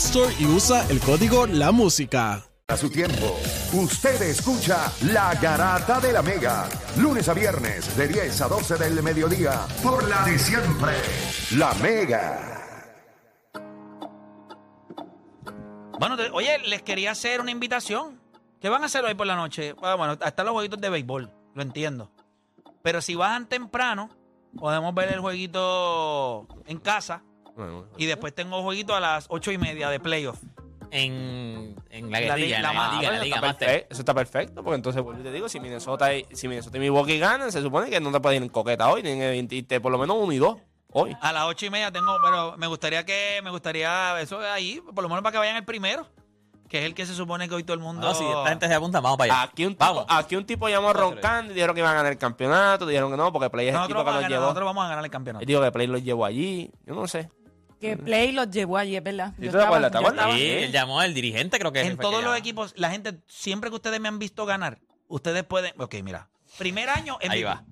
Store y usa el código La Música. A su tiempo, usted escucha La Garata de la Mega, lunes a viernes de 10 a 12 del mediodía, por la de siempre, La Mega. Bueno, te- oye, les quería hacer una invitación. ¿Qué van a hacer hoy por la noche? Ah, Bueno, están los jueguitos de béisbol, lo entiendo. Pero si bajan temprano, podemos ver el jueguito en casa. Y después tengo jueguito a las ocho y media de playoff. En, en la La guerrilla, la la, liga, liga perfecto, eso está perfecto, porque entonces, vuelvo y te digo, si Minnesota y, si Minnesota y Milwaukee ganan, se supone que no te puedes ir en coqueta hoy, tienen que irte por lo menos uno y dos hoy. A las ocho y media tengo, pero me gustaría que, me gustaría eso ahí, por lo menos para que vayan el primero, que es el que se supone que hoy todo el mundo. No, si esta gente se apunta, vamos para allá. Aquí un, tipo, vamos. aquí un tipo llamó roncando y dijeron que iban a ganar el campeonato, dijeron que no, porque Play es el tipo que los ganar, llevó. nosotros vamos a ganar el campeonato. Él dijo que Play los llevó allí, yo no sé. Que Play los llevó allí, es verdad. ¿Y Yo tú te acuerdas? ¿Te acuerdas? Sí, él llamó al dirigente, creo que En todos los llamó. equipos, la gente, siempre que ustedes me han visto ganar, ustedes pueden. Ok, mira. Primer año, Ahí MVP. va.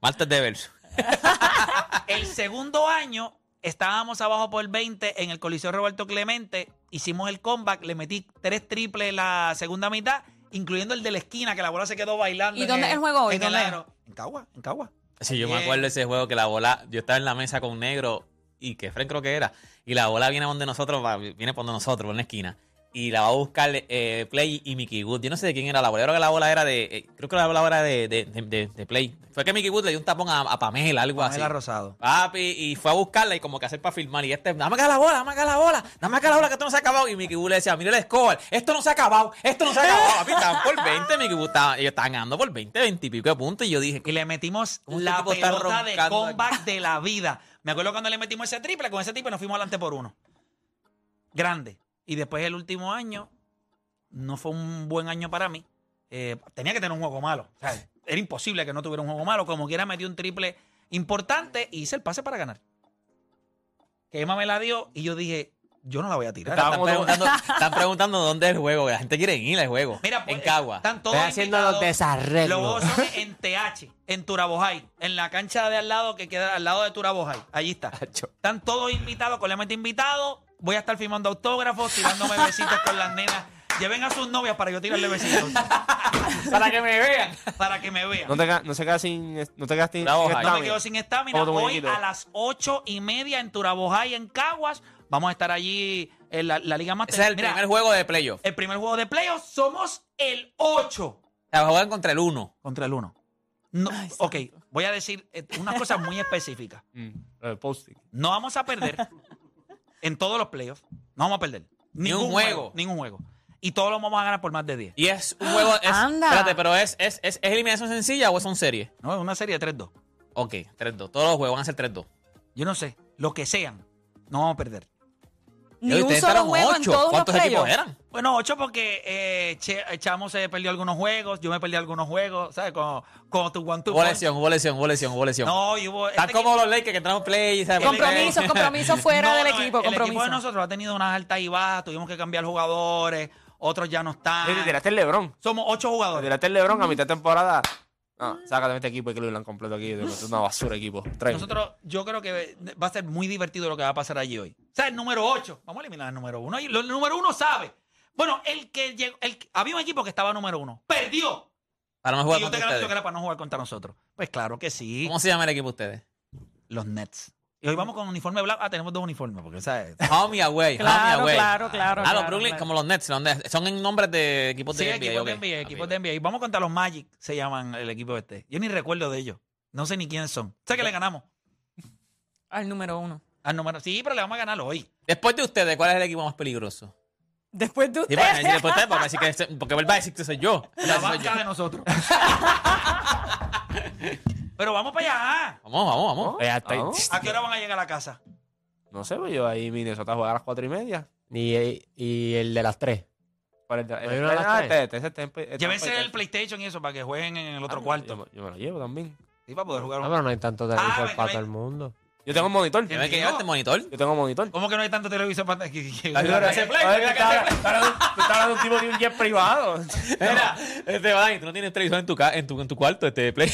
Martes de verso. El segundo año estábamos abajo por 20 en el Coliseo Roberto Clemente. Hicimos el comeback, le metí tres triples la segunda mitad, incluyendo el de la esquina, que la bola se quedó bailando. ¿Y dónde es el juego hoy? En el. En Cagua, en Cagua. Sí, yo me acuerdo de ese juego que la bola, yo estaba en la mesa con negro y que Fren creo que era, y la bola viene donde nosotros, va- viene por donde nosotros, por una esquina, y la va a buscar eh, Play y Mickey Wood. Yo no sé de quién era la bola, yo creo que la bola era de, eh, creo que la bola era de, de, de- Play. Fue que Mickey Wood le dio un tapón a, a Pamela, algo Pamela así. Rosado. Papi, y fue a buscarla y como que hacer para filmar. Y este, dame acá la bola, dame acá la bola, dame acá la bola que esto no se ha acabado. Y Mickey Wood le decía, mire el score, esto no se ha acabado, esto no se ha acabado. Papi, estaban por 20, Mickey Wood estaba, ellos estaban ganando por 20, 20 y pico de puntos. Y yo dije, Y le metimos ¿Cómo este la pelota de comeback de la vida. Me acuerdo cuando le metimos ese triple, con ese triple nos fuimos adelante por uno. Grande. Y después el último año, no fue un buen año para mí. Eh, tenía que tener un juego malo. Era imposible que no tuviera un juego malo. Como quiera, metí un triple importante y hice el pase para ganar. Que Emma me la dio y yo dije, yo no la voy a tirar. Están preguntando, están preguntando dónde es el juego. que La gente quiere ir al juego. Mira, pues, en Cagua. Están todos Estoy haciendo los desarreglos. Los juegos son en TH, en Turabojay, en la cancha de al lado que queda al lado de Turabojay. Allí está. Están todos invitados, completamente invitados. Voy a estar firmando autógrafos, tirándome besitos con las nenas. Lleven a sus novias para yo tirarle besitos. Para que me vean. para que me vean. No te, no se quedas sin, no te quedas sin, sin. No me estamina. quedo sin estamina. Hoy a las ocho y media en Turabojay, en Caguas. Vamos a estar allí en la, la Liga Master. Ese es el Mira, primer juego de playoff. el primer juego de playoffs. Somos el 8 O sea, juegan contra el 1. contra el 1. No, ok, voy a decir eh, unas cosas muy específicas. Mm. No vamos a perder en todos los playoffs. No vamos a perder. Ni un Ningún juego. Ningún juego. Y todos los vamos a ganar por más de 10. Y es un juego. Es, Anda. Espérate, pero es, es, es, ¿es eliminación sencilla o son series? No, es una serie de 3-2. Ok, 3-2. Todos los juegos van a ser 3-2. Yo no sé. Lo que sean. No vamos a perder. Ni un solo juego en ocho. todos los ¿Cuántos equipos playoffs. eran? Bueno, 8 porque eh, Che- Chamo se perdió algunos juegos. Yo me perdí algunos juegos. ¿Sabes? Como, como tu one two Hubo lesión, hubo lesión, hubo lesión, hubo lesión. No, y hubo. Están este como equipo- los Lakers que entramos play. ¿sabes? Compromisos, compromisos fuera No, del no, equipo, el, compromiso. equipo de nosotros ha tenido unas altas y bajas. Tuvimos que cambiar jugadores. Otros ya no están. Te tiraste el Lebron. Somos 8 Te jugadores. tiraste el Lebron a mitad de temporada. No, sácate de este equipo y Cleveland completo aquí. Es una basura equipo. Nosotros, yo creo que va a ser muy divertido lo que va a pasar allí hoy. O sea, el número 8. Vamos a eliminar el número 1. El número 1 sabe. Bueno, el que llegó, el, había un equipo que estaba número 1. Perdió. Para no Y jugar yo te contra ustedes. que era para no jugar contra nosotros. Pues claro que sí. ¿Cómo se llama el equipo de ustedes? Los Nets. Y hoy vamos con uniforme blanco. Ah, tenemos dos uniformes. Porque, ¿sabes? Home away, home Claro, away. claro, claro. Ah, los claro, Brooklyn, claro. como los Nets, los Nets. son en nombres de equipos Sí, de NBA. equipos de NBA, equipos de NBA. Y vamos contra los Magic, se llaman el equipo este. Yo ni recuerdo de ellos. No sé ni quiénes son. Sé que le ganamos Al número uno. al número. Sí, pero le vamos a ganar hoy. Después de ustedes, ¿cuál es el equipo más peligroso? Después de Sí, usted. para decir después de ustedes, porque él va a decir que soy yo. La banca de nosotros. pero vamos para allá. Vamos, vamos, vamos. Eh, hasta ahí. ¿A qué hora van a llegar a la casa? No sé, pues yo ahí Minnesota juega a las cuatro y media. Y, y el de las tres. ¿Cuál es el- hay uno de las Ah, tres? este, este, este, este, este, este, Llévense este, el PlayStation y eso para que jueguen en el otro Ah, cuarto. Yo, me- yo me lo llevo también. Sí, para poder jugar. Ah, pero no hay tanto televisor Ah, para todo no el mundo. Yo tengo un monitor. ¿Tienes que llevarte monitor? Yo tengo un monitor. ¿Cómo que no hay tanto televisor para que, play, tú estás- tú estás hablando- tú estás hablando de un tipo de un jet privado. Mira, este va, tú no tienes televisor en tu, ca- en tu, en tu cuarto, este Play.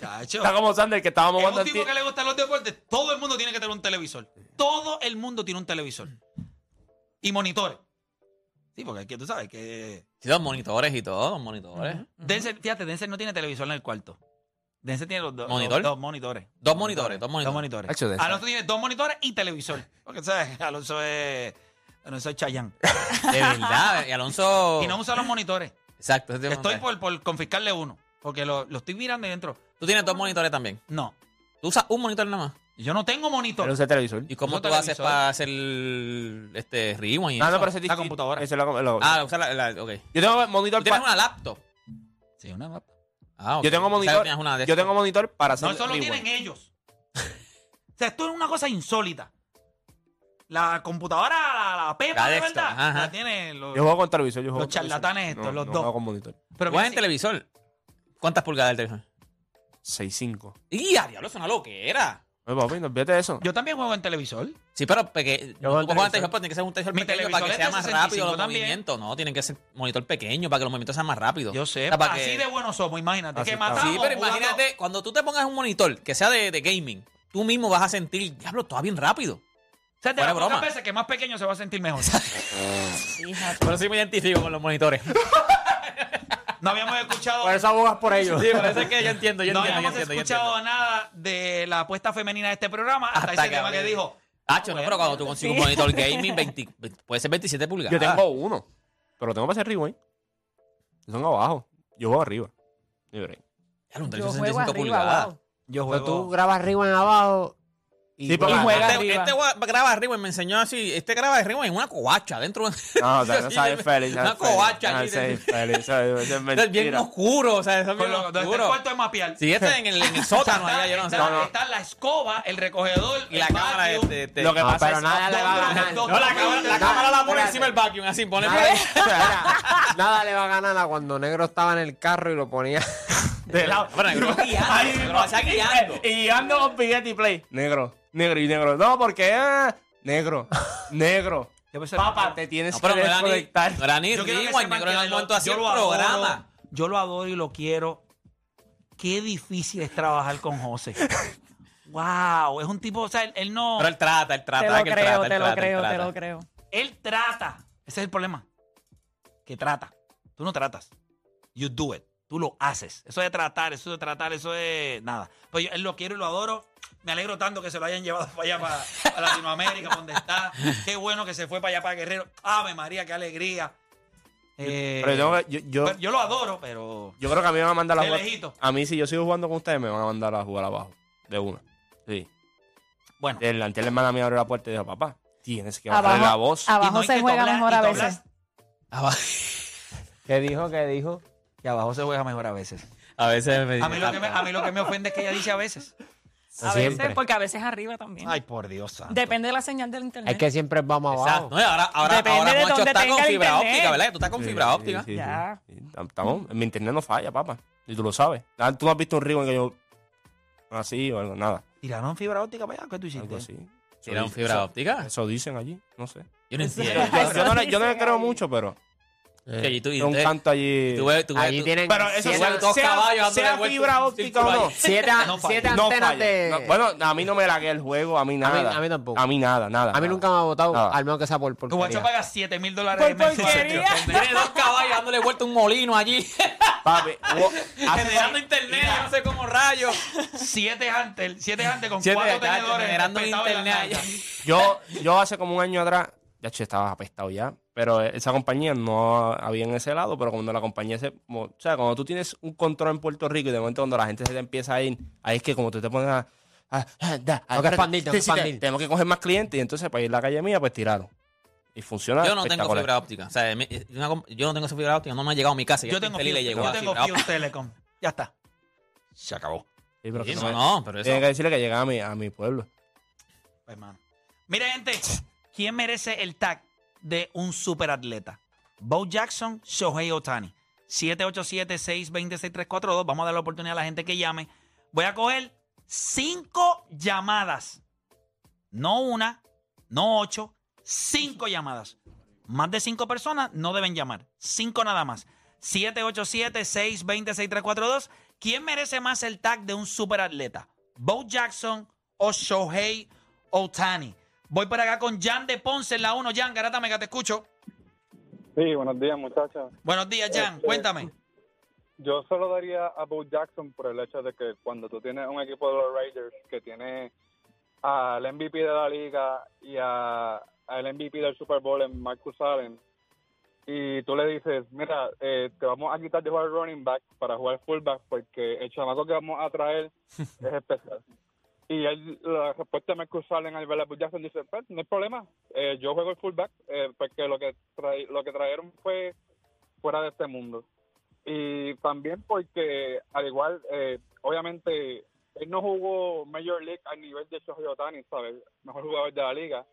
Chacho. Está como Sander que estábamos Es jugando un tipo ti. que le gustan los deportes. Todo el mundo tiene que tener un televisor. Todo el mundo tiene un televisor. Y monitores. Sí, porque es que tú sabes que. Sí, dos monitores y todo, dos monitores. Denzel, fíjate, Denzel no tiene televisor en el cuarto. Denzel tiene los dos, ¿Monitor? los dos monitores. Dos monitores, dos monitores. Dos monitores. Alonso tiene dos monitores y televisor. Porque, ¿sabes? Alonso es. Alonso es Chayán. De verdad, y Alonso. Y no usa los monitores. Exacto. Estoy por confiscarle uno. Porque lo, lo estoy mirando y dentro. Tú tienes dos monitores también. No. Tú usas un monitor nada más. Yo no tengo monitor. Pero use televisor. ¿Y cómo tú haces para hacer el, este rewind y no, eso? pero ese es La computadora. Ese es la- lo- Ah, usar la, la- ok. Yo tengo monitor Tú tienes para. una laptop. Sí, una laptop. Ah, ok. Yo tengo Pensaba que monitor. tenías una de Yo tengo monitor para hacer. No, eso lo rewind. tienen ellos. o sea, esto es una cosa insólita. La computadora, la, la Pepa, La de desktop, verdad, ajá. la tienen los, Yo juego con televisor. Yo juego Los con televisor. charlatanes estos, No, los no dos. juego con monitor. Pero ¿Juegas mira, en si- televisor? ¿Cuántas pulgadas del televisor? 6.5. ¡Y a diablo, es una loquera! Oye, papi, no olvídate de eso. Yo también juego en televisor. Sí, pero peque, Yo no, tú juegas en televisor. televisor, pues tiene que ser un televisor Mi pequeño para que televisor sea de más 65 rápido los también. movimientos. No, tienen que ser monitor pequeño para que los movimientos sean más rápidos. Yo sé. O sea, para así que- de buenos somos, imagínate. Así que matamos Sí, pero jugando- imagínate, cuando tú te pongas un monitor que sea de, de gaming, tú mismo vas a sentir, diablo, todo bien rápido. O sea, de fuera las pocas broma. veces que más pequeño se va a sentir mejor. Por eso sí me identifico con los monitores. No habíamos escuchado... Por eso abogas por ellos. sí, es que yo entiendo, yo no entiendo, yo habíamos entiendo, yo escuchado entiendo. nada de la apuesta femenina de este programa hasta, Hasta ese que tema que dijo. Hacho, no, pero cuando tú consigues un monitor gaming, 20 puede ser 27 pulgadas. Yo tengo uno. Pero lo tengo para hacer rewind. Tengo abajo. Yo juego arriba. Libre. Yo juego 65 arriba, pulgadas. wow. Yo Pero juego... tú grabas arriba en abajo y, Sí, porque- Y juega Este, arriba. este graba arriba y me enseñó así. Este graba arriba en una covacha dentro de. No, o sea, no sabes feliz. Una covacha Ah, eso es Es bien oscuro, o sea, eso es bien lo- está el oscuro. cuarto de mapear. Sí, este en el, en el sótano allá, yo no sé. está, está la escoba, el recogedor, Y la cámara Lo que No, pasa pero es nada le va a Dos- ganar. dos- No, la cámara, la cámara la pone encima del vacuum, así, pone nada le va a ganar a cuando Negro estaba en el carro y lo ponía. De lado. Bueno, negro guiando, guiando. Y guiando con Spaghetti Play. Negro, negro y negro. No, porque ah, negro, negro. Papá, te tienes No, pero que no era ni, desconectar. no era ni Yo negro en momento hacía adoro, programa. Yo lo adoro y lo quiero. Qué difícil es trabajar con José. wow, es un tipo, o sea, él, él no. Pero él trata, él trata. Te lo que creo, trata, te lo trata, creo, te lo creo. Él trata. Ese es el problema. Que trata. Tú no tratas. You do it. Tú lo haces. Eso de tratar, eso de tratar, eso es nada. Pues yo, él lo quiero y lo adoro. Me alegro tanto que se lo hayan llevado para allá, para, para Latinoamérica, donde está. Qué bueno que se fue para allá, para Guerrero. Ave María, qué alegría. Eh, Pero yo, yo, yo, pero yo lo adoro, pero yo creo que a mí me van a mandar a jugar. lejito. A mí, si yo sigo jugando con ustedes, me van a mandar a jugar abajo. De una. Sí. Bueno, El anterior hermana mía abrió la puerta y dijo, papá, tienes que bajarle la Abajo, voz. Y abajo no se juega doblar- mejor a veces. ¿Qué dijo? ¿Qué dijo? Que abajo se juega mejor a veces. A veces me A mí, lo que me, a mí lo que me ofende es que ella dice a veces. A Siempre. veces, porque a veces arriba también. Ay, por Dios santo. Depende de la señal del internet. Es que siempre vamos abajo. Exacto. No, ahora, ahora, Depende ahora de Juancho dónde está con fibra internet. óptica, ¿verdad? Tú estás con Sí, fibra sí, óptica. sí. Ya. Sí, Estamos, mi internet no falla, papá. Y tú lo sabes. Ah, Tú no has visto un río en que yo. Así o algo, nada. ¿Tiraron fibra óptica para allá? ¿Qué tú hiciste? Algo así. ¿Tiraron fibra eso- óptica? Eso dicen allí, no sé. Yo no entiendo. Yo, yo no, le, yo no le Dicen creo allí. mucho, pero. Eh, Que allí tú- Es un canto allí. tú ves- tú ves- Allí tú- tienen Pero eso siete, sea, dos sea- caballos sea fibra óptica o no. siete, No siete No antenas falla. de... No, bueno, a mí no me lagué el juego, a mí nada. a mí tampoco. A mí nada, nada. a mí nunca me ha votado, Nada. al menos que sea por Que Guacho porquería. paga 7 mil dólares Por porquería. Tiene dos caballos dándole vuelta a un molino allí. Papi, generando internet, yo no sé cómo rayos. Siete antes, siete antes con cuatro tenedores generando internet allá. yo, yo hace como un año atrás, ya che, estaba apestado ya. Pero esa compañía no había en ese lado, pero cuando la compañía se. como- o sea, cuando tú tienes un control en Puerto Rico y de momento cuando la gente se te empieza a ir, ahí es que como tú te pones a. a- a- a- Tengo que expandir, que sí, sí, te- expandir. Tenemos que coger más clientes y entonces para ir a la calle mía, pues tiraron. Y funciona. Yo no tengo fibra óptica. O sea, me- una comp- yo no tengo esa fibra óptica. No me ha llegado a mi casa. Yo tengo feliz le llegó yo tengo fibra Telecom. Ya está. Se acabó. Sí, pero Sí, no, no, pero eso. Tienen que decirle que llegaba a mi, a mi pueblo. Pues, mano. Mira, gente, ¿quién merece el tag de un superatleta. Bo Jackson, Shohei Otani. 787-620-6342. Vamos a dar la oportunidad a la gente que llame. Voy a coger cinco llamadas. No una, no ocho, cinco llamadas. Más de cinco personas no deben llamar. Cinco nada más. 787-620-6342. ¿Quién merece más el tag de un superatleta? ¿Bo Jackson o Shohei Otani? Voy por acá con Jan de Ponce en la 1. Jan, Garata Mega, te escucho. Sí, buenos días, muchachos. Buenos días, Jan. Este, Cuéntame. Yo solo daría a Bo Jackson por el hecho de que cuando tú tienes un equipo de los Raiders que tiene al MVP de la liga y a, al MVP del Super Bowl en Marcus Allen, y tú le dices, mira, eh, te vamos a quitar de jugar running back para jugar fullback porque el chamaco que vamos a traer es especial. Y él, la respuesta de Marcus Allen al ver a Jackson dice, pues, no hay problema, eh, yo juego el fullback eh, porque lo que, trae, lo que trajeron fue fuera de este mundo. Y también porque, al igual, eh, obviamente, él no jugó Major League al nivel de Shohei Otani, ¿sabes? Mejor jugador de la liga.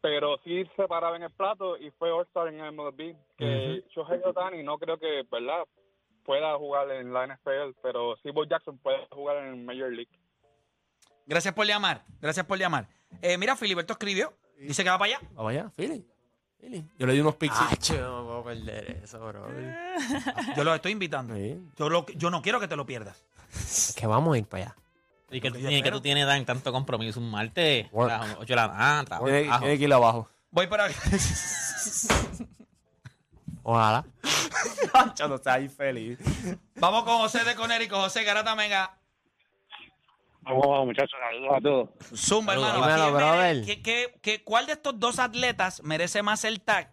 Pero sí se paraba en el plato y fue All-Star en el MLB. Que Shohei Otani no creo que, ¿verdad? Pueda jugar en la NFL, pero sí Bo Jackson puede jugar en Major League. Gracias por llamar. Gracias por llamar. Eh, mira, Filiberto escribió. Dice que va para allá. Vamos allá, Philly. Philly. Yo le di unos pixies. Acho, no puedo perder eso, bro. Yo lo estoy invitando. Sí. Yo, lo- yo no quiero que te lo pierdas. Es que vamos a ir para allá. Y que, tú Yo tienes- que espero. tú tienes tan, tanto compromiso un martes. Work. a las 8 de la ah, trabajo. Tiene, tiene que ir abajo. Voy para acá. Ojalá. Acho, no seas infeliz. Vamos con José de Conérico. José Garata Mega. Vamos, vamos, muchachos, saludos a todos. Zumba, hermano. Dímelo, ¿Quién mere- brother. qué- qué- qué- ¿Cuál de estos dos atletas merece más el tag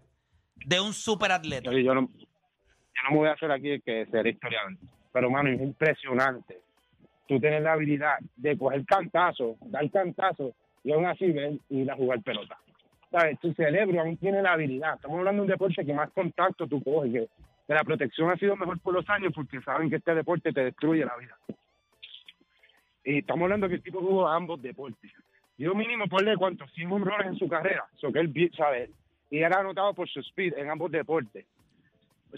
de un superatleta? Yo no, yo no me voy a hacer aquí el que será historiante, pero mano, es impresionante. Tú tienes la habilidad de coger cantazo, dar cantazo y aún así ven y ir a jugar pelota. ¿Sabes? Tu cerebro aún tiene la habilidad. Estamos hablando de un deporte que más contacto tú coges, que, que la protección ha sido mejor por los años porque saben que este deporte te destruye la vida. Y estamos hablando que el tipo jugó a ambos deportes. Yo mínimo ponle cuántos, 100 home runs en su carrera. So que él, ¿sabes? Y era anotado por su speed en ambos deportes.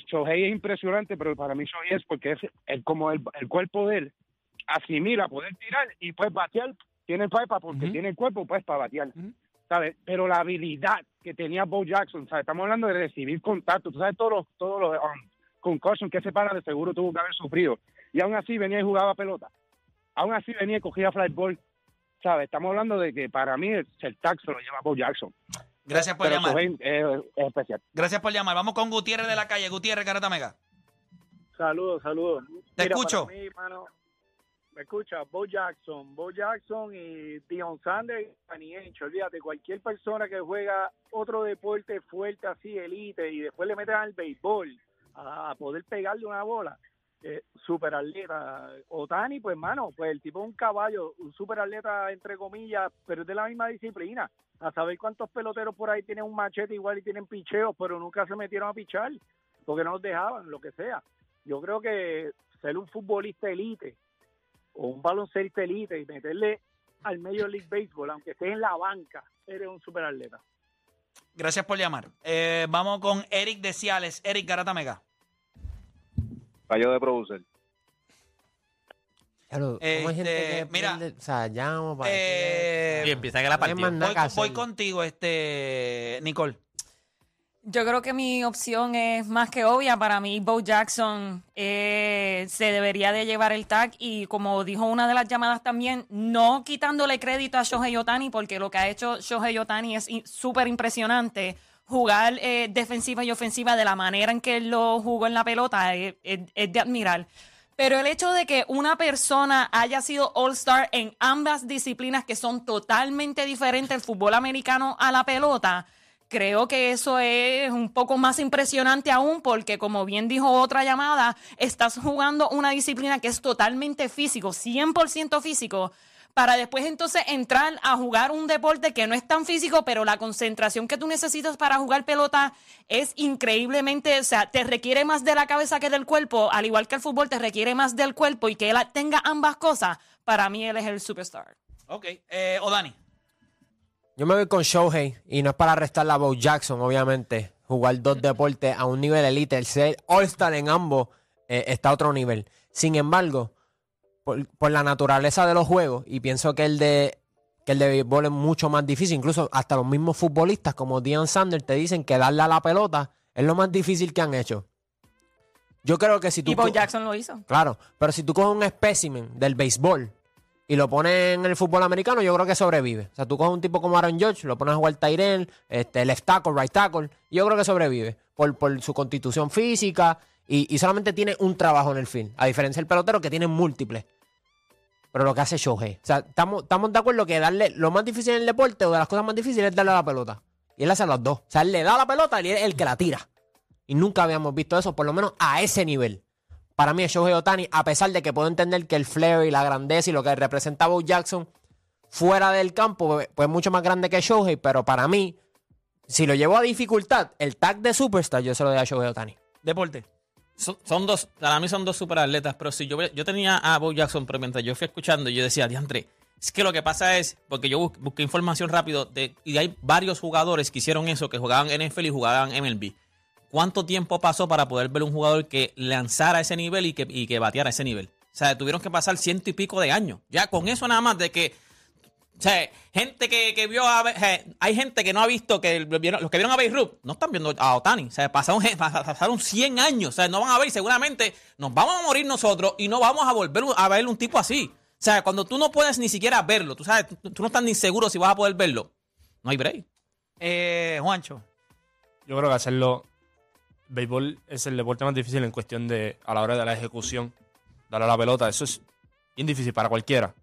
Shohei es impresionante, pero para mí Shohei es porque es el, como el, el cuerpo de él asimila poder tirar y pues batear. Tiene el pipa porque tiene el cuerpo pues para batear. ¿Sabes? Pero la habilidad que tenía Bo Jackson, ¿sabes? Estamos hablando de recibir contacto. Tú sabes todos los, todos los um, que ese para de seguro tuvo que haber sufrido. Y aún así venía y jugaba pelota. Aún así venía y cogía fly ball. ¿Sabes? Estamos hablando de que para mí el, el se lo lleva Bo Jackson. Gracias por Pero llamar. Es- es especial. Gracias por llamar. Vamos con Gutiérrez de la calle. Gutiérrez, Garata Mega. Saludos, saludos. Te Mira, escucho. para mí, mano, me escucha, Bo Jackson, Bo Jackson y Dion Sanders y Danny. Olvídate, cualquier persona que juega otro deporte fuerte así, elite, y después le meten al béisbol a poder pegarle una bola, eh, super atleta. Otani, pues, mano, pues el tipo es un caballo, un super atleta, entre comillas, pero es de la misma disciplina. A saber cuántos peloteros por ahí tienen un machete igual y tienen picheos, pero nunca se metieron a pichar, porque no los dejaban, lo que sea yo creo que ser un futbolista elite o un baloncelista elite y meterle al Major League Baseball, aunque estés en la banca, eres un superatleta. Gracias por llamar. Eh, vamos con Eric de Ciales. Eric Garata Mega. Fallo de producer. Claro, ¿cómo hay gente Este, que mira, o sea, llamo para Eh, Y empieza que la partida. voy, contigo, este Nicole. Yo creo que mi opción es más que obvia. Para mí, Bo Jackson eh, se debería de llevar el tag y como dijo una de las llamadas también, no quitándole crédito a Shohei Otani porque lo que ha hecho Shohei Otani es súper impresionante. Jugar eh, defensiva y ofensiva de la manera en que él lo jugó en la pelota es, es- es de admirar. Pero el hecho de que una persona haya sido All-Star en ambas disciplinas que son totalmente diferentes, el fútbol americano a la pelota, creo que eso es un poco más impresionante aún porque, como bien dijo otra llamada, estás jugando una disciplina que es totalmente físico, 100% físico, para después entonces entrar a jugar un deporte que no es tan físico, pero la concentración que tú necesitas para jugar pelota es increíblemente, o sea, te requiere más de la cabeza que del cuerpo, al igual que el fútbol te requiere más del cuerpo y que él tenga ambas cosas, para mí él es el superstar. Ok. Eh, Odani. Yo me voy con Shohei y no es para restar a Bo Jackson, obviamente. Jugar dos deportes a un nivel elite, el ser All-Star en ambos eh, está a otro nivel. Sin embargo, por, por la naturaleza de los juegos, y pienso que el de que el de béisbol es mucho más difícil, incluso hasta los mismos futbolistas como Deion Sanders te dicen que darle a la pelota es lo más difícil que han hecho. Yo creo que si tú Y Bo Jackson lo hizo. Claro, pero si tú coges un espécimen del béisbol y lo pones en el fútbol americano, yo creo que sobrevive. O sea, tú coges un tipo como Aaron George, lo pones a jugar Tyrell, este, left tackle, right tackle, y yo creo que sobrevive por, por su constitución física y, solamente tiene un trabajo en el field, a diferencia del pelotero que tiene múltiples. Pero lo que hace Shohei. O sea, estamos, de acuerdo que darle lo más difícil en el deporte o de las cosas más difíciles es darle a la pelota. Y él hace los dos. O sea, él le da la pelota y él es el que la tira. Y nunca habíamos visto eso, por lo menos a ese nivel. Para mí es Shohei Otani, a pesar de que puedo entender que el flair y la grandeza y lo que representaba Bo Jackson fuera del campo, pues es mucho más grande que Shohei, pero para mí, si lo llevo a dificultad, el tag de Superstar, yo se lo doy a Shohei Otani. Deporte. Son, dos, para mí son dos super atletas, pero si yo, yo tenía a Bo Jackson, pero mientras yo fui escuchando, yo decía, diantre, es que lo que pasa es, porque yo bus- busqué información rápido, de, y hay varios jugadores que hicieron eso, que jugaban NFL y jugaban MLB. ¿Cuánto tiempo pasó para poder ver un jugador que lanzara ese nivel y que, y que bateara ese nivel? O sea, tuvieron que pasar ciento y pico de años. Ya con eso nada más de que o sea, gente que, que vio a. Hay gente que no ha visto que los que vieron a Beirut no están viendo a Otani. O sea, pasaron, pasaron 100 años. O sea, no van a ver y seguramente nos vamos a morir nosotros y no vamos a volver a ver un tipo así. O sea, cuando tú no puedes ni siquiera verlo, tú sabes, tú, tú no estás ni seguro si vas a poder verlo. No hay break. Eh, Juancho. Yo creo que hacerlo. Béisbol es el deporte más difícil en cuestión de. a la hora de la ejecución. Darle a la pelota. Eso es bien difícil para cualquiera.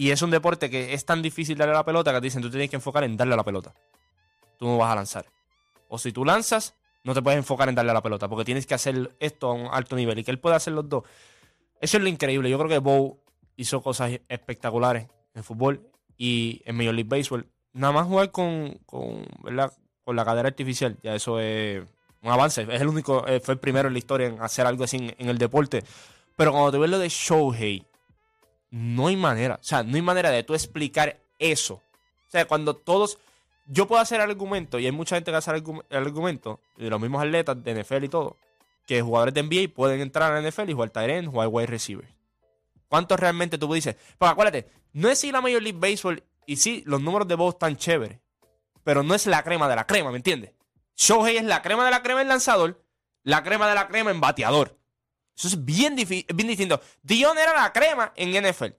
Y es un deporte que es tan difícil darle a la pelota que te dicen tú tienes que enfocar en darle a la pelota. Tú no vas a lanzar. O si tú lanzas, no te puedes enfocar en darle a la pelota. Porque tienes que hacer esto a un alto nivel. Y que él pueda hacer los dos. Eso es lo increíble. Yo creo que Bo hizo cosas espectaculares en fútbol y en Major League Baseball. Nada más jugar con, con, con la cadera artificial, ya eso es un avance. Es el único, eh, fue el primero en la historia en hacer algo así en, en el deporte. Pero cuando te ves lo de Shohei, no hay manera. O sea, no hay manera de tú explicar eso. O sea, cuando todos. Yo puedo hacer el argumento, y hay mucha gente que hace el argum- el argumento, y los mismos atletas de NFL y todo, que jugadores de NBA pueden entrar a la NFL y jugar tight jugar wide receiver. ¿Cuántos realmente tú dices? Porque acuérdate, no es si la Major League Baseball y sí, los números de voz están chéveres, pero no es la crema de la crema, ¿me entiendes? Shohei es la crema de la crema en lanzador, la crema de la crema en bateador. Eso es bien, difi- bien distinto. Dion era la crema en NFL.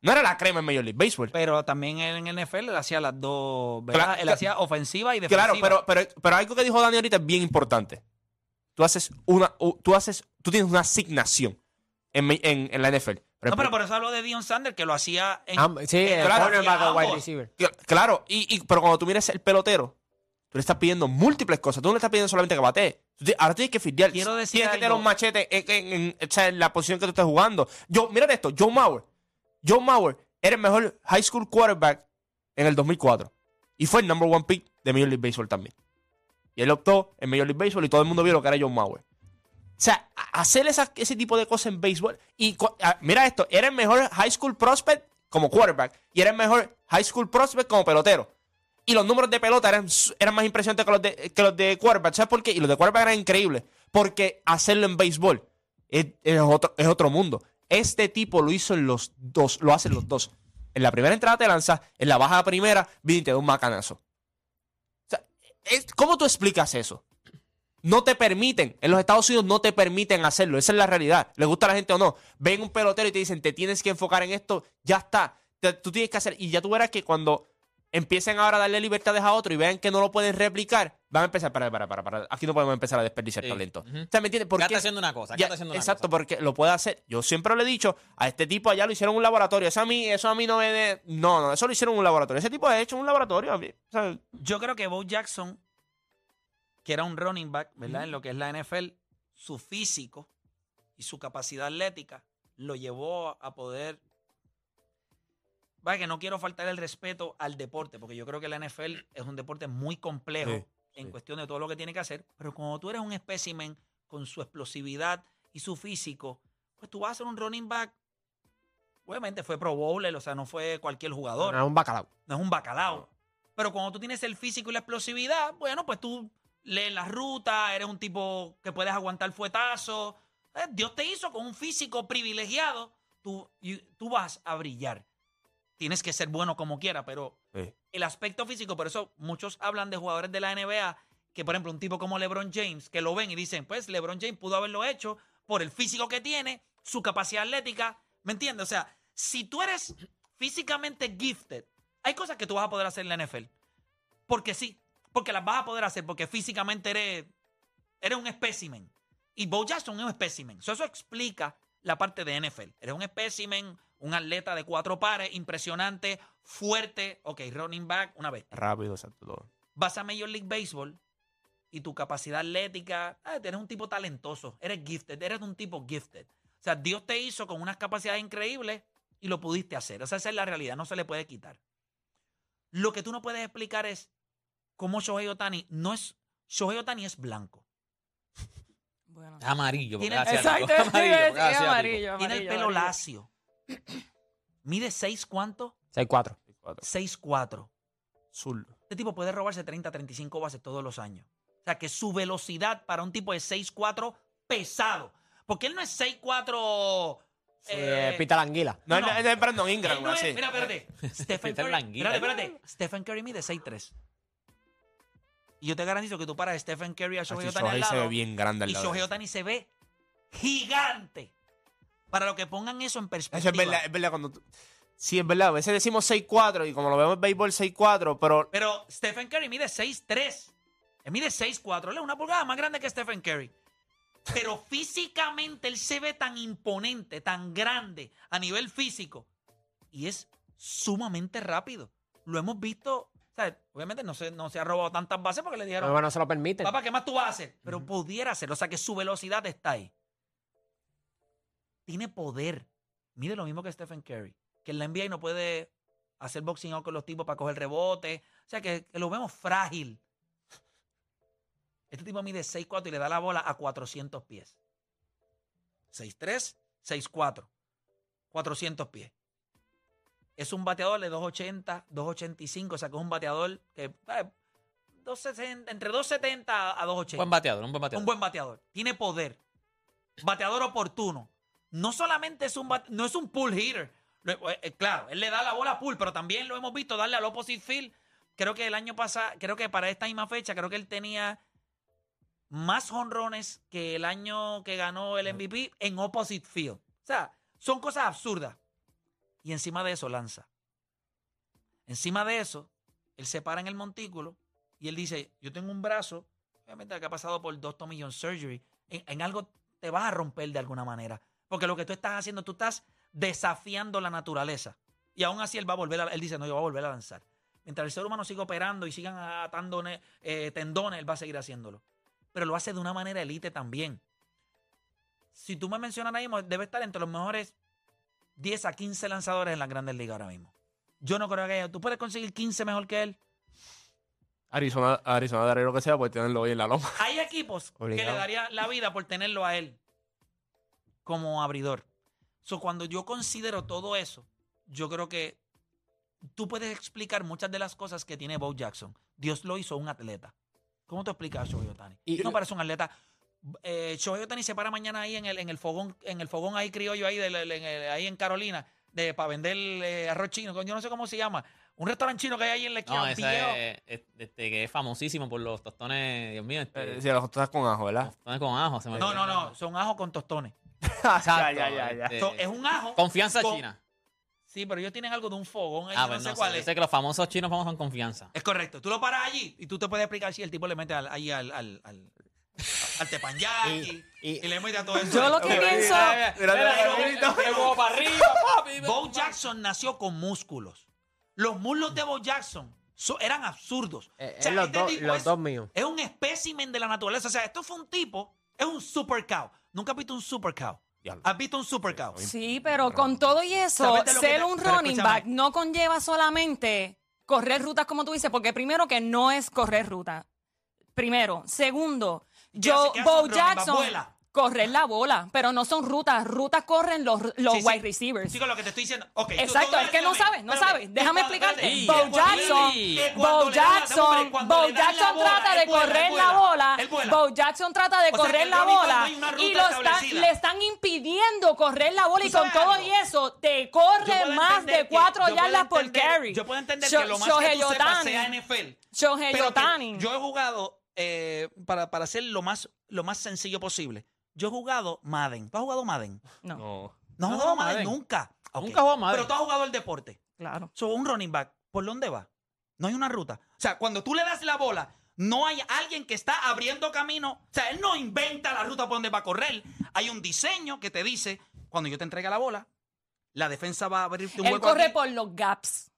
No era la crema en Major League Baseball. Pero también en NFL él hacía las dos, ¿verdad? Claro, él hacía ofensiva y defensiva. Claro, pero, pero, pero algo que dijo Dani ahorita es bien importante. Tú haces una, tú haces, tú tienes una asignación en, en, en la NFL. No, pero por eso hablo de Dion Sanders, que lo hacía en... Am- sí, eh, el claro, o wide receiver. Cl- Claro, y, y- pero cuando tú miras el pelotero, tú le estás pidiendo múltiples cosas. Tú no le estás pidiendo solamente que batee. Ahora tienes que fildear. Quiero decir Tienes que tener algo. un machete en, en- en- o sea, en la posición que tú estés jugando. Yo, mira esto, Joe Mauer. Joe Mauer era el mejor high school quarterback en el 2004. Y fue el number one pick de Major League Baseball también. Y él optó en Major League Baseball y todo el mundo vio lo que era Joe Mauer. O sea, hacer esa- ese tipo de cosas en béisbol. Y mira esto, era el mejor high school prospect como quarterback y era el mejor high school prospect como pelotero. Y los números de pelota eran, eran más impresionantes que los de, que los de quarterback. ¿Sabes por qué? Y los de quarterback eran increíbles. Porque hacerlo en béisbol es, otro, es otro mundo. Este tipo lo hizo en los dos, lo hacen los dos. En la primera entrada te lanza, en la baja primera, viene y te da un macanazo. ¿cómo tú explicas eso? No te permiten. En los Estados Unidos no te permiten hacerlo. Esa es la realidad. Le gusta a la gente o no. Ven un pelotero y te dicen, te tienes que enfocar en esto. Ya está. Tú tienes que hacer. Y ya tú verás que cuando empiecen ahora a darle libertades a otro y vean que no lo pueden replicar, van a empezar, para, para, para, para. Aquí no podemos empezar a desperdiciar Sí. talento. Ujú. O sea, ¿me entiendes? Porque Quédate haciendo una cosa, ya, haciendo una exacto, cosa. porque lo puede hacer. Yo siempre le he dicho, a este tipo allá lo hicieron en un laboratorio. Eso a mí, eso a mí no me de... No, no, eso lo hicieron en un laboratorio. Ese tipo ha hecho en un laboratorio. a mí, o sea, Yo creo que Bo Jackson, que era un running back, ¿verdad? En lo que es la NFL, su físico y su capacidad atlética lo llevó a poder. Vaya, que no quiero faltar el respeto al deporte, porque yo creo que la NFL es un deporte muy complejo Sí, en sí. cuestión de todo lo que tiene que hacer. Pero cuando tú eres un espécimen con su explosividad y su físico, pues tú vas a ser un running back obviamente fue pro bowler, o sea, no fue cualquier jugador, No, es un bacalao. no es un bacalao. Pero cuando tú tienes el físico y la explosividad, bueno, pues tú lees la ruta, eres un tipo que puedes aguantar fuetazos. Eh, Dios te hizo con un físico privilegiado, tú, y- tú vas a brillar. Tienes que ser bueno como quiera, pero Sí. el aspecto físico, por eso muchos hablan de jugadores de la NBA, que por ejemplo un tipo como LeBron James, que lo ven y dicen, pues LeBron James pudo haberlo hecho por el físico que tiene, su capacidad atlética, ¿me entiendes? O sea, si tú eres físicamente gifted, hay cosas que tú vas a poder hacer en la NFL. Porque sí, porque las vas a poder hacer, porque físicamente eres, eres un espécimen. Y Bo Jackson es un espécimen. So, eso explica la parte de NFL. Eres un espécimen, un atleta de cuatro pares, impresionante, fuerte. Ok, running back, una vez. Rápido, exacto, todo. Vas a Major League Baseball y tu capacidad atlética, ah, eres un tipo talentoso, eres gifted, eres un tipo gifted. O sea, Dios te hizo con unas capacidades increíbles y lo pudiste hacer. O sea, esa es la realidad, no se le puede quitar. Lo que tú no puedes explicar es cómo Shohei Otani no es. Shohei Otani es blanco. Bueno. Es amarillo. porque Tiene- es. Exacto, amarillo, porque es amarillo, Tiene el pelo amarillo. lacio. Mide 6 cuánto? 6-4. 6'4". Zurdo. Este tipo puede robarse 30, 35 bases todos los años. O sea, que su velocidad para un tipo de 6'4 pesado. Porque él no es 6'4... Eh, eh, Pita la anguila. No, No, es de Brandon Ingram, no es- así. mira, espérate. Stephen Curry. Languila. Espérate, espérate. Stephen Curry mide 6'3. Y yo te garantizo que tú paras a Stephen Curry a Shohei Otani al Shohei se lado. ve bien grande al y lado. Shohei de él. Otani se ve gigante. Para lo que pongan eso en perspectiva. Eso es verdad, es verdad. Cuando tú- Sí, es verdad. A veces decimos 6'4 y como lo vemos en béisbol 6'4, pero Pero Stephen Curry mide 6'3. Él mide 6'4. Él es una pulgada más grande que Stephen Curry. Pero físicamente él se ve tan imponente, tan grande a nivel físico. Y es sumamente rápido. Lo hemos visto. obviamente no se, no se ha robado tantas bases porque le dijeron, Pero bueno, se lo permiten. papá, ¿qué más tú vas a hacer? Pero pudiera hacerlo. O sea, que su velocidad está ahí. Tiene poder. Mide lo mismo que Stephen Curry. Que en la NBA no puede hacer boxing out con los tipos para coger rebote. O sea, que, que lo vemos frágil. Este tipo mide 6'4 y le da la bola a 400 pies. 6'3, 6'4. 400 pies. Es un bateador de 2'80, 2'85. O sea, que es un bateador que... eh, 260, entre 270 a 280. Buen bateador, un buen bateador. Un buen bateador. Tiene poder. Bateador oportuno. No solamente es un no es un pull hitter. Eh, eh, claro, él le da la bola a pull, pero también lo hemos visto darle al opposite field. Creo que el año pasado, creo que para esta misma fecha, creo que él tenía más honrones que el año que ganó el MVP en opposite field. O sea, son cosas absurdas. Y encima de eso lanza. Encima de eso, él se para en el montículo y él dice, yo tengo un brazo, obviamente que ha pasado por dos Tommy John Surgery, en, en algo te vas a romper de alguna manera. Porque lo que tú estás haciendo, tú estás desafiando la naturaleza. Y aún así él va a volver a, él dice, no, yo voy a volver a lanzar. Mientras el ser humano siga operando y sigan atando eh, tendones, él va a seguir haciéndolo. Pero lo hace de una manera elite también. Si tú me mencionas ahora mismo, debe estar entre los mejores 10 a 15 lanzadores en las grandes ligas ahora mismo. Yo no creo que haya- tú puedes conseguir 15 mejor que él. Arizona, Arizona daría lo que sea por tenerlo hoy en la loma. Hay equipos que le daría la vida por tenerlo a él como abridor. So, cuando yo considero todo eso, yo creo que tú puedes explicar muchas de las cosas que tiene Bo Jackson. Dios lo hizo un atleta. ¿Cómo tú explicas a Shohei Otani? Y- no parece un atleta. Eh, Shohei Otani se para mañana ahí en el, en el fogón, en el fogón ahí criollo ahí, del- en el- ahí en Carolina, de, para vender eh, arroz chino. Yo no sé cómo se llama. Un restaurante chino que hay ahí en la esquina. No, un ese viejo. es, es- este, que es famosísimo por los tostones, Dios mío. Este, Eh, si los tostadas con ajo, ¿verdad? Tostones con ajo. Se me No, no, no. Son ajo con tostones. Exacto, Ya, ya, ya, este, So, es un ajo. Confianza con- china. Sí, pero ellos tienen algo de un fogón. ahí, Ah, yo pues no sé no cuál sé. Yo es. sé que los famosos chinos famosos son confianza. Es correcto. Tú lo paras allí y tú te puedes explicar si el tipo le mete al, ahí al, al, al, al tepanyaki y, y- le mete a todo eso. Yo lo que pienso. pero- para arriba, papi. Bo Jackson nació con músculos. Los muslos de Bo Jackson so- eran absurdos. Eh, O sea, es los, este es, dos míos. es un espécimen de la naturaleza. O sea, esto fue un tipo, es un super cow. Nunca has visto un super cow. ¿Has visto un super cow? Sí, pero con todo y eso, ¿Sabes de lo que ser te- un pero running escúchame. back no conlleva solamente correr rutas como tú dices, porque primero que no es correr ruta. Primero. Segundo, ¿Qué hace Bo un running back? Jackson, Vuela. Correr la bola, pero no son rutas. Rutas corren los, los Sí, sí. wide receivers. Chicos, lo que te estoy diciendo. Ok, tú- Exacto, es que no sabes, no sabes. Déjame explicarte. Bo Jackson, Bo Jackson, Bo Jackson trata de correr la bola. Bo Jackson trata de correr la bola y lo están- le están impidiendo correr la bola y ¿Tú con todo algo? y eso te corre más de cuatro yardas por entender- carry. Yo puedo entender Sho- que lo más Shohei que tú sepas Ohtani. sea NFL. Shohei Pero que Ohtani. yo he jugado, eh, para, para hacer lo más, lo más sencillo posible, yo he jugado Madden. ¿Tú has jugado Madden? No, No. No, has he jugado Madden, nunca. Nunca he jugado Madden. Pero tú has jugado el deporte. claro. So, un running back, ¿por dónde va? No hay una ruta. O sea, cuando tú le das la bola, no hay alguien que está abriendo camino. O sea, él no inventa la ruta por donde va a correr. Hay un diseño que te dice, cuando yo te entregue la bola, la defensa va a abrirte un Él hueco corre aquí. por los gaps.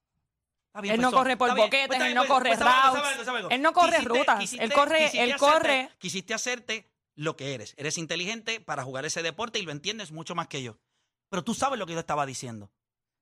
Bien, Él pues, no corre por boquetes, pues, él no pues, corre pues, routes. Él no corre Quisiste- rutas, quisiste- él corre- quisiste él hacerte- corre- Quisiste hacerte lo que eres. Eres inteligente para jugar ese deporte y lo entiendes mucho más que yo. Pero tú sabes lo que yo estaba diciendo.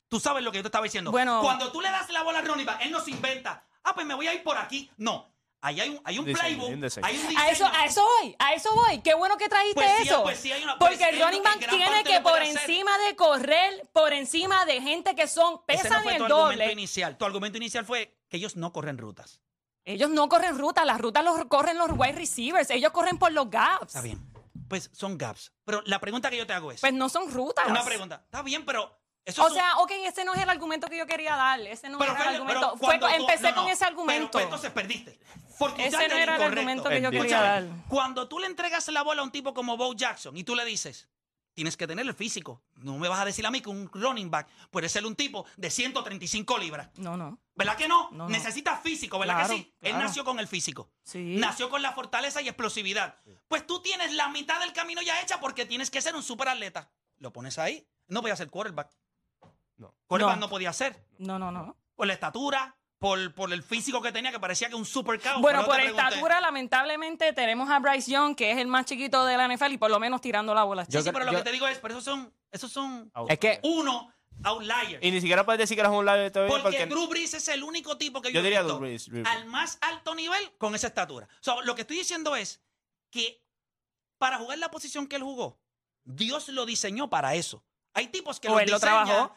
Tú sabes lo que yo te estaba diciendo. Bueno. Cuando tú le das la bola a Ronnie él no se inventa. Ah, pues me voy a ir por aquí. No. Ahí hay un, hay un Diseño, playbook. hay un diseño. Hay un diseño. A eso, a eso voy, a eso voy. Qué bueno que trajiste Pues sí, eso. pues sí hay una- pues Porque el running tiene que por hacer. encima de correr, por encima de gente que son, Ese pesan no fue el tu argumento inicial. Tu argumento inicial fue que ellos no corren rutas. Ellos no corren rutas, las rutas los corren los wide receivers, ellos corren por los gaps. Está bien. Pues son gaps. Pero la pregunta que yo te hago es... Pues no son rutas. una pregunta. Está bien, pero... Eso O sea, ok, ese no es el argumento que yo quería darle. Ese no Pero, era el argumento. Fue- tú- empecé no, con ese argumento. Pero, entonces perdiste. Porque Ese no era el argumento que yo quería dar. Cuando tú le entregas la bola a un tipo como Bo Jackson y tú le dices, tienes que tener el físico. No me vas a decir a mí que un running back puede ser un tipo de 135 libras. No, no. ¿Verdad que no? No, no. Necesitas físico, ¿verdad Claro, que sí? Él nació con el físico. Sí. Nació con la fortaleza y explosividad. Pues tú tienes la mitad del camino ya hecha porque tienes que ser un superatleta. Lo pones ahí. No voy a ser quarterback. No. Quarterback no, No. podía ser. No, no, no. Por la estatura, por, por el físico que tenía, que parecía que un super cow. Bueno, Pero por estatura, lamentablemente, tenemos a Bryce Young, que es el más chiquito de la NFL y por lo menos tirando la bola. Sí, Yo sí, creo- pero lo que te digo es, pero esos son, esos son Es que uno outliers. Y ni siquiera puedes decir que eres un live todavía Porque, porque... Drew Brees es el único tipo que yo, diría visto Drew Brees, Drew Brees. al más alto nivel con esa estatura. So, lo que estoy diciendo es que para jugar la posición que él jugó, Dios lo diseñó para eso. Hay tipos que O él lo trabajó.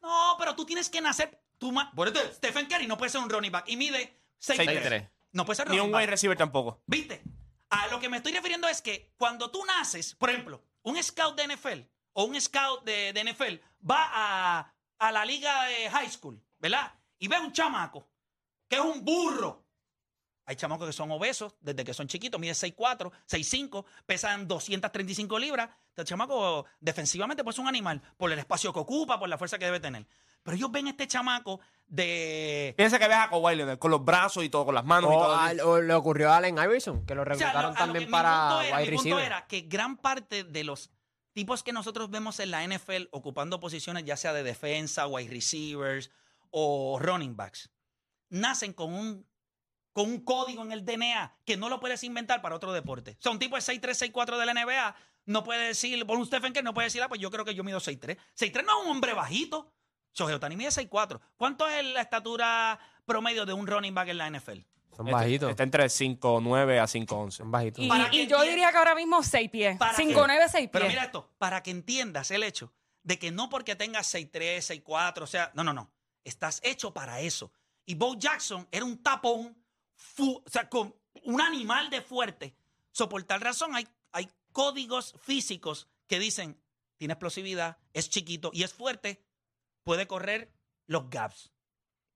No, pero tú tienes que nacer. Tú, ma- por eso, Stephen Curry no puede ser un running back y mide 6'3". 6'3". No puede ser Ni running un back. wide receiver tampoco. ¿Viste? A lo que me estoy refiriendo es que cuando tú naces, por ejemplo, un scout de NFL o un scout de, de NFL va a, a la liga de high school, ¿verdad? Y ve un chamaco que es un burro. Hay chamacos que son obesos desde que son chiquitos, miden 6'4, 6'5, pesan 235 libras. El chamaco defensivamente pues es un animal por el espacio que ocupa, por la fuerza que debe tener. Pero ellos ven este chamaco de... Piensa que ves a Kawhi Leonard con los brazos y todo, con las manos y todo. al- o le ocurrió a Allen Iverson, que lo O sea, reclutaron lo- a lo también que- para mi punto era, wide mi punto receiver. era que gran parte de los tipos que nosotros vemos en la NFL ocupando posiciones ya sea de defensa, wide receivers o running backs, nacen con un, con un código en el DNA que no lo puedes inventar para otro deporte. O sea, un tipo de 6'3, 6'4 de la NBA no puede decir, por un Stephen Curry no puede decir, ah, pues yo creo que yo mido 6'3. 6'3 no es un hombre bajito. Shohei Ohtani mide 6'4. ¿Cuánto es la estatura promedio de un running back en la NFL? Son Este- bajitos. Está entre 5'9 a 5'11. Son bajitos. Y, Para y que yo diría que ahora mismo 6 pies. Para 5'9, 6 Pero pies. mira esto, para que entiendas el hecho de que no porque tengas 6'3, 6'4, o sea, no, no, no. Estás hecho para eso. Y Bo Jackson era un tapón, fu- o sea, con un animal de fuerte. So, por tal razón, hay, hay códigos físicos que dicen, tiene explosividad, es chiquito y es fuerte, puede correr los gaps.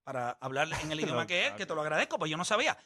Para hablar en el idioma que es, que te lo agradezco, pues yo no sabía.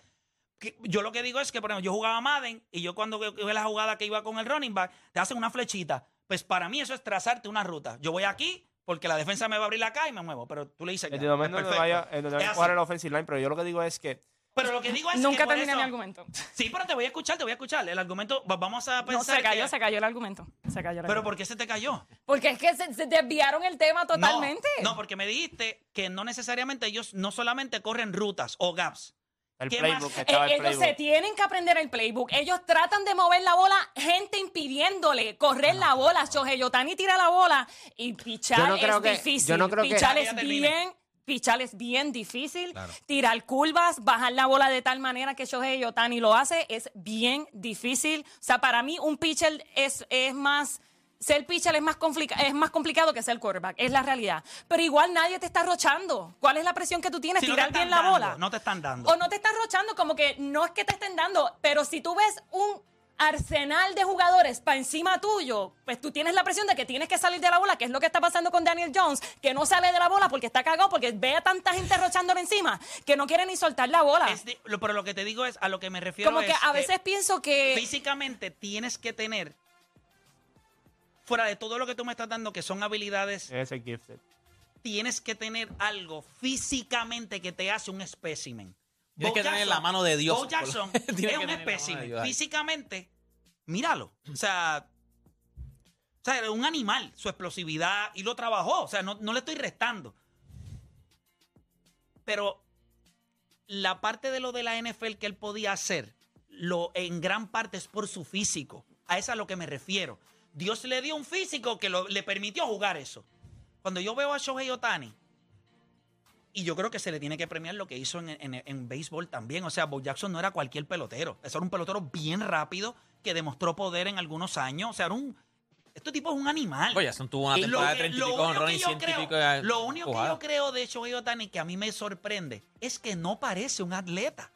Que- yo lo que digo es que, por ejemplo, yo jugaba Madden y yo cuando ve ve la jugada que iba con el running back, te hacen una flechita. Pues para mí eso es trazarte una ruta. Yo voy aquí porque la defensa me va a abrir acá y me muevo, pero tú le dices En ya, el momento donde perfecto. vaya, en donde Es vaya a jugar el offensive line, pero yo lo que digo es que Pero lo que digo es que Nunca por terminé eso- mi argumento. Sí, pero te voy a escuchar, te voy a escuchar. El argumento, va- vamos a No, pensar se cayó, que- se cayó el argumento. Se cayó el Pero argumento. ¿por qué se te cayó? Porque es que se, se desviaron el tema totalmente. No, no, porque me dijiste que no necesariamente ellos no solamente corren rutas o gaps. el ¿Qué playbook, más? estaba Eh, el ellos se tienen que aprender el playbook. Ellos tratan de mover la bola, gente impidiéndole correr la bola. Shohei Otani tira la bola y pichar Yo no creo es que- difícil. yo no creo que- pichar es bien Pichar es bien difícil. Tirar curvas, bajar la bola de tal manera que Shohei Otani lo hace es bien difícil. O sea, para mí un pitcher es, es más... Ser pitcher es más, es más complicado que ser quarterback, es la realidad. Pero igual nadie te está rochando. ¿Cuál es la presión que tú tienes? Si no Tirar están bien la dando, bola. No te están dando. O no te estás rochando, como que no es que te estén dando, pero si tú ves un arsenal de jugadores para encima tuyo, pues tú tienes la presión de que tienes que salir de la bola, que es lo que está pasando con Daniel Jones, que no sale de la bola porque está cagado, porque ve a tanta gente rochándole encima, que no quiere ni soltar la bola. Es de- lo- pero lo que te digo es, a lo que me refiero Como que a veces pienso que... físicamente tienes que tener, fuera de todo lo que tú me estás dando, que son habilidades, Ese gifted. tienes que tener algo físicamente que te hace un espécimen. Tienes Bo que tener Jackson- la mano de Dios, Bo Jackson es un espécimen. Físicamente, míralo. O sea, o sea, era un animal, su explosividad, y lo trabajó. O sea, no, no le estoy restando. Pero la parte de lo de la NFL que él podía hacer, lo, en gran parte es por su físico. A eso es a lo que me refiero. Dios le dio un físico que lo- le permitió jugar eso. Cuando yo veo a Shohei Otani, y yo creo que se le tiene que premiar lo que hizo en, en- en béisbol también. O sea, Bo Jackson no era cualquier pelotero. Eso era un pelotero bien rápido que demostró poder en algunos años. O sea, era un. Este tipo es un animal. Oye, Jackson tuvo una temporada de que- 30 y pico con único Ron que y yo 100 y creo- pico de Lo único que yo creo de Shohei Otani que a mí me sorprende es que no parece un atleta.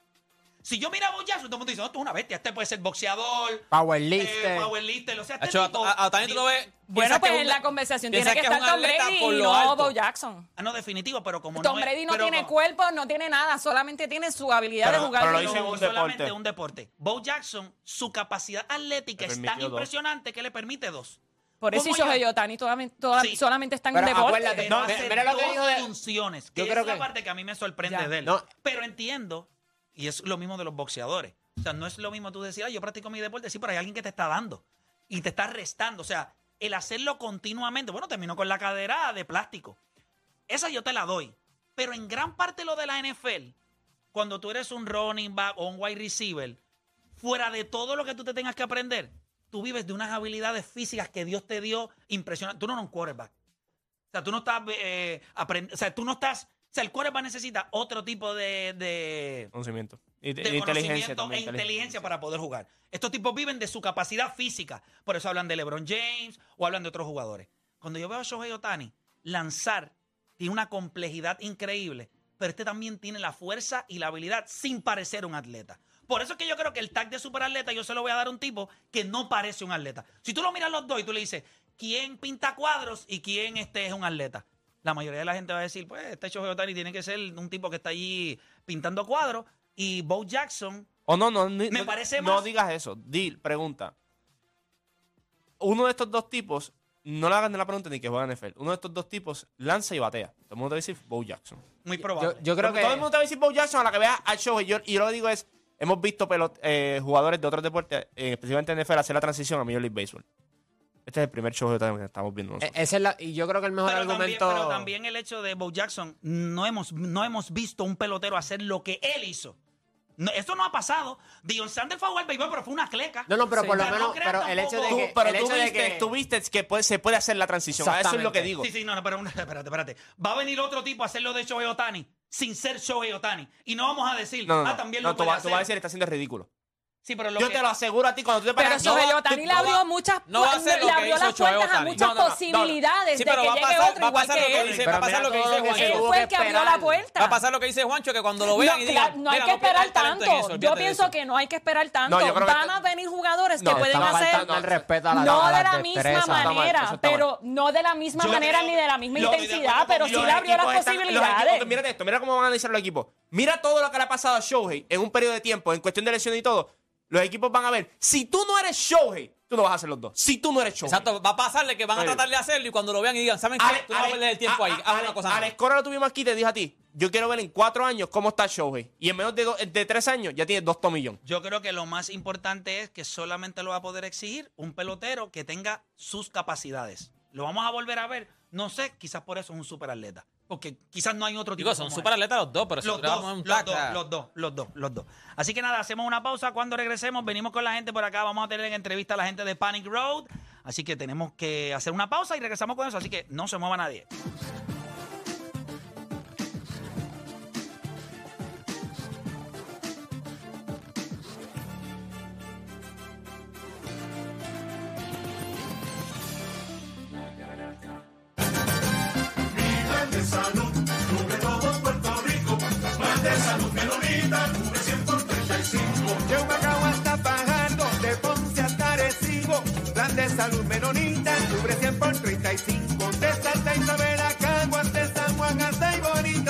Si yo miro a Bo Jackson, todo el mundo dice, no, esto es una bestia. Este puede ser boxeador, Powerlifter. eh, powerlifter. O sea, este a- tipo- a, tú lo ves. Bueno, pues en un- la conversación tiene que es estar un Tom Brady y no alto. Bo Jackson. Ah, no, definitivo, pero como Tom no Brady no pero tiene cuerpo, no tiene nada, solamente tiene su habilidad Pero- de jugar. pero lo hizo un solamente deporte. un deporte. Bo Jackson, su capacidad atlética es tan impresionante que le permite dos. Por eso ¿Cómo hizo yo- Shohei Otani solamente, toda- Sí. solamente está en Pero deporte. No, mira lo que dijo de- funciones, que Yo es la parte que a mí me sorprende Ya. de él. No. Pero entiendo, y es lo mismo de los boxeadores. O sea, no es lo mismo tú decir, "Ah, yo practico mi deporte, sí, pero hay alguien que te está dando y te está restando. O sea, el hacerlo continuamente, bueno, terminó con la cadera de plástico. Esa yo te la doy. Pero en gran parte lo de la NFL, cuando tú eres un running back o un wide receiver, fuera de todo lo que tú te tengas que aprender, tú vives de unas habilidades físicas que Dios te dio impresionantes. Tú no eres un quarterback. O sea, tú no estás eh, o sea, tú no estás, o sea, el quarterback necesita otro tipo de, de, Conocimiento. Y, de inteligencia conocimiento también. e inteligencia para poder jugar. Estos tipos viven de su capacidad física. Por eso hablan de LeBron James o hablan de otros jugadores. Cuando yo veo a Shohei Otani lanzar, tiene una complejidad increíble, pero este también tiene la fuerza y la habilidad sin parecer un atleta. Por eso es que yo creo que el tag de superatleta yo se lo voy a dar a un tipo que no parece un atleta. Si tú lo miras los dos y tú le dices, ¿quién pinta cuadros y quién este es un atleta? La mayoría de la gente va a decir, pues este Shohei Otani tiene que ser un tipo que está allí pintando cuadros y Bo Jackson O no, no, ni- Me no, parece no más- digas eso. Di, pregunta. Uno de estos dos tipos, no le hagan la pregunta ni que juega en NFL. Uno de estos dos tipos lanza y batea. Todo el mundo te va a decir Bo Jackson. muy probable. Yo, yo creo que. Todo el mundo te va a decir Bo Jackson a la que vea al show. Y yo, y yo lo digo es, hemos visto pelot- eh, jugadores de otros deportes, eh, especialmente en NFL, hacer la transición a Major League Baseball. Este es el primer show que estamos viendo e- nosotros. esa es la- y yo creo que el mejor pero, también, argumento. pero también el hecho de Bo Jackson, no hemos, no hemos visto un pelotero hacer lo que él hizo. No, esto no ha pasado. Dion Sanders fue a jugar béisbol, pero fue una cleca. No, no, pero Sí. por lo Pero no menos. crean Pero el hecho de tampoco- Tú- que. pero el tú hecho de que- tú viste que puede- se puede hacer la transición. Eso es lo que digo. Sí, sí, no, no, pero una- espérate, espérate. Va a venir otro tipo a hacerlo de Shohei Otani sin ser Shohei Otani. Y no vamos a decir, No, no, no. ah, también No, lo tú, puede tú hacer. vas a decir, está haciendo ridículo. Sí, pero lo Yo que- te lo aseguro a ti cuando tú te Pero paras. Shohei no, Otani le abrió muchas, no va a le lo que abrió las puertas a muchas No, no, no, no. posibilidades Sí, de pero que llegue pasar- otro igual pasar que lo que él. dice- Pero va a pasar mira lo que dice Juancho. Él fue que el que abrió la puerta. Va a pasar lo que dice Juancho, que cuando lo No, vean y digan. claro, no hay "Mira, que esperar tanto. Yo pienso eso". que no hay que esperar tanto. Van a venir jugadores que pueden hacer no de la misma manera, pero no de la misma manera ni de la misma intensidad, pero sí le abrió las posibilidades. mírate esto, mira cómo van a analizar los equipos. Mira todo lo que le ha pasado a Shohei en un periodo de tiempo, en cuestión de lesiones y todo. Los equipos van a ver, si tú no eres Shohei, tú no vas a hacer los dos. Si tú no eres Shohei. Exacto, va a pasarle que van a tratar de hacerlo y cuando lo vean y digan, ¿saben qué? Ale- Tú no vas a perder el tiempo a- ahí, haz una cosa Alex Cora lo tuvimos aquí y te dijo a ti, yo quiero ver en cuatro años cómo está Shohei. Y en menos de, do- de tres años ya tienes dos tomillones. Yo creo que lo más importante es que solamente lo va a poder exigir un pelotero que tenga sus capacidades. Lo vamos a volver a ver. No sé, quizás por eso es un superatleta. Porque quizás no hay otro tipo Digo, son super atletas los dos, pero si Los dos, un los dos, los dos, los dos, los dos. Así que nada, hacemos una pausa. Cuando regresemos, venimos con la gente por acá. Vamos a tener en entrevista a la gente de Panic Road. Así que tenemos que hacer una pausa y regresamos con eso. Así que no se mueva nadie. salud, cubre Puerto Rico. Más de salud que cubre 100 por 35. Yo me acabo hasta pagando, de Ponce hasta Arecibo. Plan de salud menonita, cubre 100 por 35. De Santa Isabel a